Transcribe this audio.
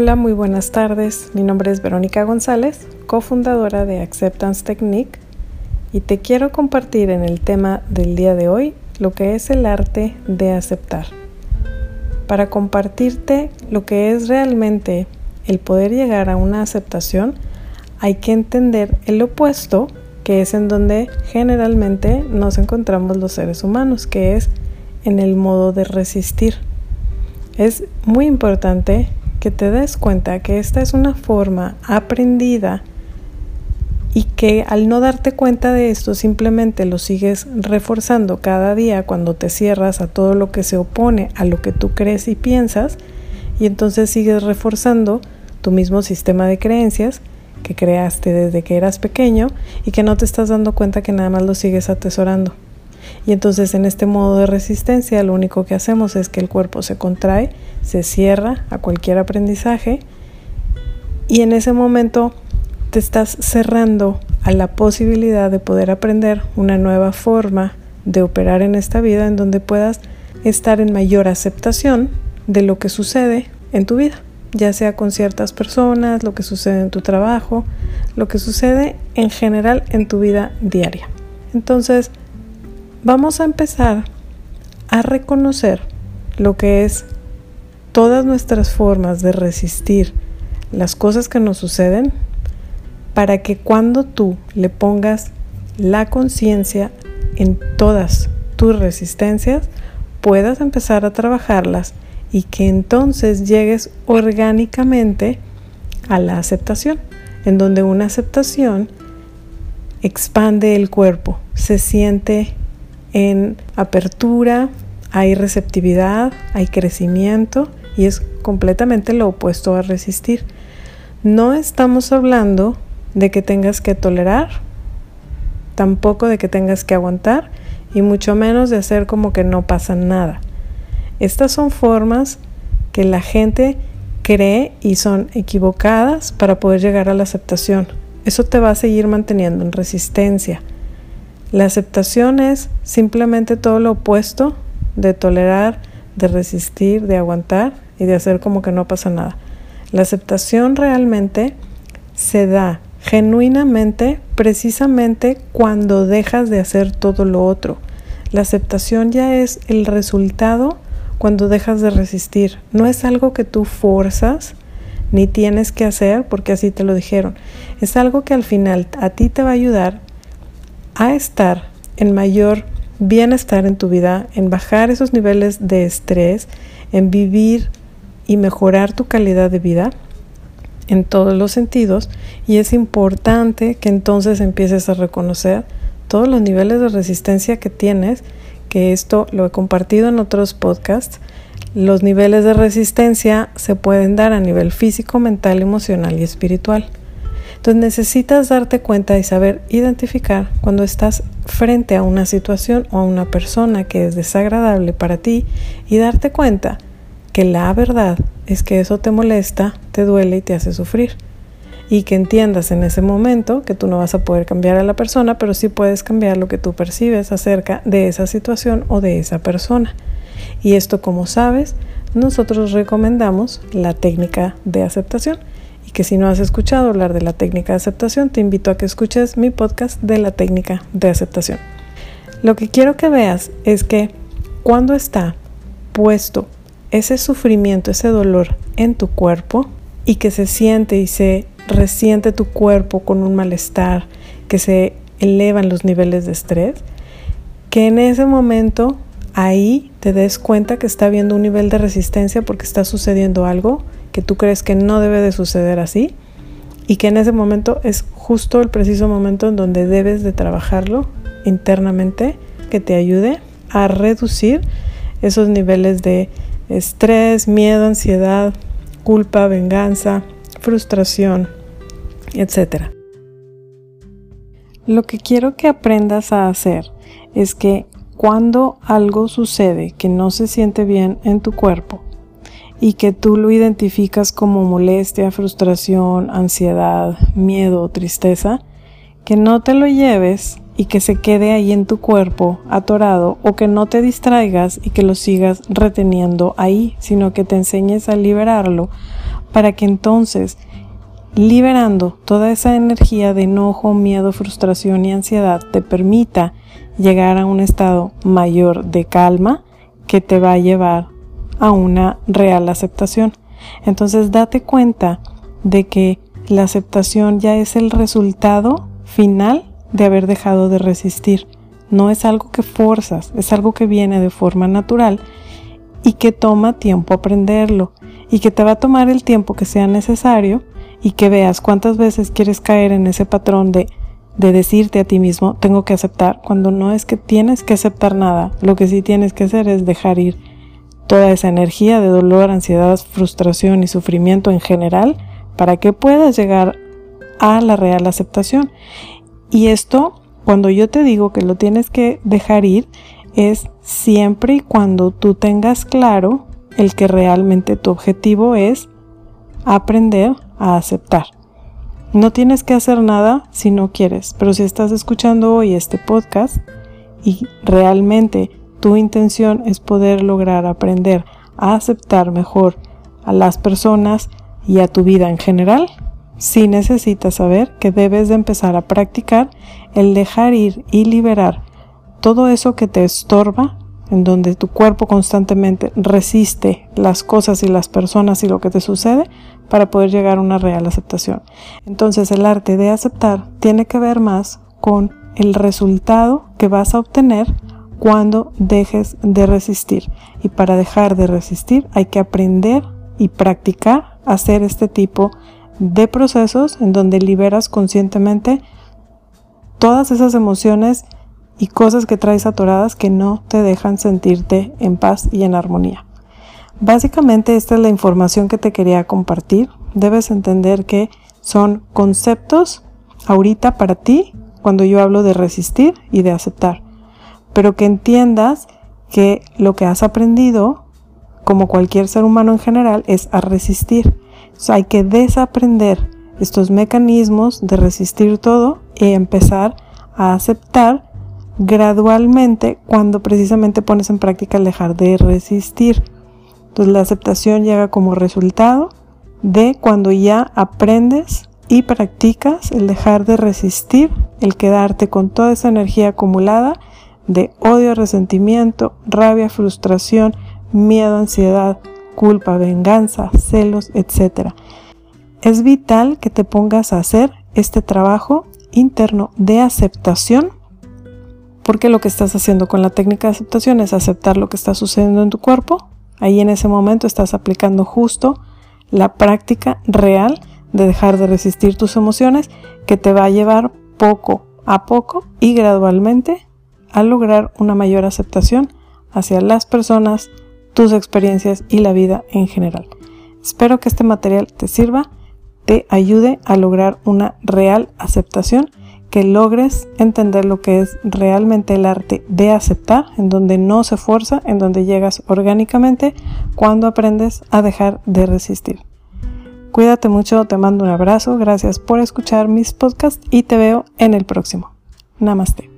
Hola, muy buenas tardes. Mi nombre es Verónica González, cofundadora de Acceptance Technique, y te quiero compartir en el tema del día de hoy lo que es el arte de aceptar. Para compartirte lo que es realmente el poder llegar a una aceptación, hay que entender el opuesto, que es en donde generalmente nos encontramos los seres humanos, que es en el modo de resistir. Es muy importante que te des cuenta que esta es una forma aprendida y que al no darte cuenta de esto simplemente lo sigues reforzando cada día cuando te cierras a todo lo que se opone a lo que tú crees y piensas y entonces sigues reforzando tu mismo sistema de creencias que creaste desde que eras pequeño y que no te estás dando cuenta que nada más lo sigues atesorando. Y entonces en este modo de resistencia lo único que hacemos es que el cuerpo se contrae, se cierra a cualquier aprendizaje y en ese momento te estás cerrando a la posibilidad de poder aprender una nueva forma de operar en esta vida en donde puedas estar en mayor aceptación de lo que sucede en tu vida, ya sea con ciertas personas, lo que sucede en tu trabajo, lo que sucede en general en tu vida diaria. Entonces, vamos a empezar a reconocer lo que es todas nuestras formas de resistir las cosas que nos suceden para que cuando tú le pongas la conciencia en todas tus resistencias, puedas empezar a trabajarlas y que entonces llegues orgánicamente a la aceptación, en donde una aceptación expande el cuerpo, se siente en apertura, hay receptividad, hay crecimiento y es completamente lo opuesto a resistir. No estamos hablando de que tengas que tolerar, tampoco de que tengas que aguantar y mucho menos de hacer como que no pasa nada. Estas son formas que la gente cree y son equivocadas para poder llegar a la aceptación. Eso te va a seguir manteniendo en resistencia. La aceptación es simplemente todo lo opuesto de tolerar, de resistir, de aguantar y de hacer como que no pasa nada. La aceptación realmente se da genuinamente precisamente cuando dejas de hacer todo lo otro. La aceptación ya es el resultado cuando dejas de resistir. No es algo que tú forzas ni tienes que hacer porque así te lo dijeron. Es algo que al final a ti te va a ayudar a estar en mayor bienestar en tu vida, en bajar esos niveles de estrés, en vivir y mejorar tu calidad de vida en todos los sentidos y es importante que entonces empieces a reconocer todos los niveles de resistencia que tienes, que esto lo he compartido en otros podcasts. Los niveles de resistencia se pueden dar a nivel físico, mental, emocional y espiritual. Entonces necesitas darte cuenta y saber identificar cuando estás frente a una situación o a una persona que es desagradable para ti y darte cuenta que la verdad es que eso te molesta, te duele y te hace sufrir. Y que entiendas en ese momento que tú no vas a poder cambiar a la persona, pero sí puedes cambiar lo que tú percibes acerca de esa situación o de esa persona. Y esto, como sabes, nosotros recomendamos la técnica de aceptación y que si no has escuchado hablar de la técnica de aceptación, te invito a que escuches mi podcast de la técnica de aceptación. Lo que quiero que veas es que cuando está puesto ese sufrimiento, ese dolor en tu cuerpo y que se siente y se resiente tu cuerpo con un malestar, que se elevan los niveles de estrés, que en ese momento ahí te des cuenta que está habiendo un nivel de resistencia porque está sucediendo algo que tú crees que no debe de suceder así y que en ese momento es justo el preciso momento en donde debes de trabajarlo internamente que te ayude a reducir esos niveles de estrés, miedo, ansiedad, culpa, venganza, frustración, etc. Lo que quiero que aprendas a hacer es que cuando algo sucede que no se siente bien en tu cuerpo, y que tú lo identificas como molestia, frustración, ansiedad, miedo o tristeza, que no te lo lleves y que se quede ahí en tu cuerpo atorado o que no te distraigas y que lo sigas reteniendo ahí, sino que te enseñes a liberarlo para que entonces, liberando toda esa energía de enojo, miedo, frustración y ansiedad, te permita llegar a un estado mayor de calma que te va a llevar a una real aceptación. Entonces date cuenta de que la aceptación ya es el resultado final de haber dejado de resistir. No es algo que forzas, es algo que viene de forma natural y que toma tiempo aprenderlo y que te va a tomar el tiempo que sea necesario y que veas cuántas veces quieres caer en ese patrón de, de decirte a ti mismo tengo que aceptar cuando no es que tienes que aceptar nada, lo que sí tienes que hacer es dejar ir toda esa energía de dolor, ansiedad, frustración y sufrimiento en general para que puedas llegar a la real aceptación. Y esto, cuando yo te digo que lo tienes que dejar ir, es siempre y cuando tú tengas claro el que realmente tu objetivo es aprender a aceptar. No tienes que hacer nada si no quieres, pero si estás escuchando hoy este podcast y realmente tu intención es poder lograr aprender a aceptar mejor a las personas y a tu vida en general, sí necesitas saber que debes de empezar a practicar el dejar ir y liberar todo eso que te estorba, en donde tu cuerpo constantemente resiste las cosas y las personas y lo que te sucede para poder llegar a una real aceptación. Entonces el arte de aceptar tiene que ver más con el resultado que vas a obtener cuando dejes de resistir. Y para dejar de resistir hay que aprender y practicar hacer este tipo de procesos en donde liberas conscientemente todas esas emociones y cosas que traes atoradas que no te dejan sentirte en paz y en armonía. Básicamente esta es la información que te quería compartir. Debes entender que son conceptos ahorita para ti cuando yo hablo de resistir y de aceptar pero que entiendas que lo que has aprendido, como cualquier ser humano en general, es a resistir. hay que desaprender estos mecanismos de resistir todo y empezar a aceptar gradualmente cuando precisamente pones en práctica el dejar de resistir. Entonces la aceptación llega como resultado de cuando ya aprendes y practicas el dejar de resistir, el quedarte con toda esa energía acumulada de odio, resentimiento, rabia, frustración, miedo, ansiedad, culpa, venganza, celos, etc. Es vital que te pongas a hacer este trabajo interno de aceptación porque lo que estás haciendo con la técnica de aceptación es aceptar lo que está sucediendo en tu cuerpo. Ahí en ese momento estás aplicando justo la práctica real de dejar de resistir tus emociones que te va a llevar poco a poco y gradualmente a lograr una mayor aceptación hacia las personas, tus experiencias y la vida en general. Espero que este material te sirva, te ayude a lograr una real aceptación, que logres entender lo que es realmente el arte de aceptar, en donde no se fuerza, en donde llegas orgánicamente cuando aprendes a dejar de resistir. Cuídate mucho, te mando un abrazo, gracias por escuchar mis podcasts y te veo en el próximo. Namaste.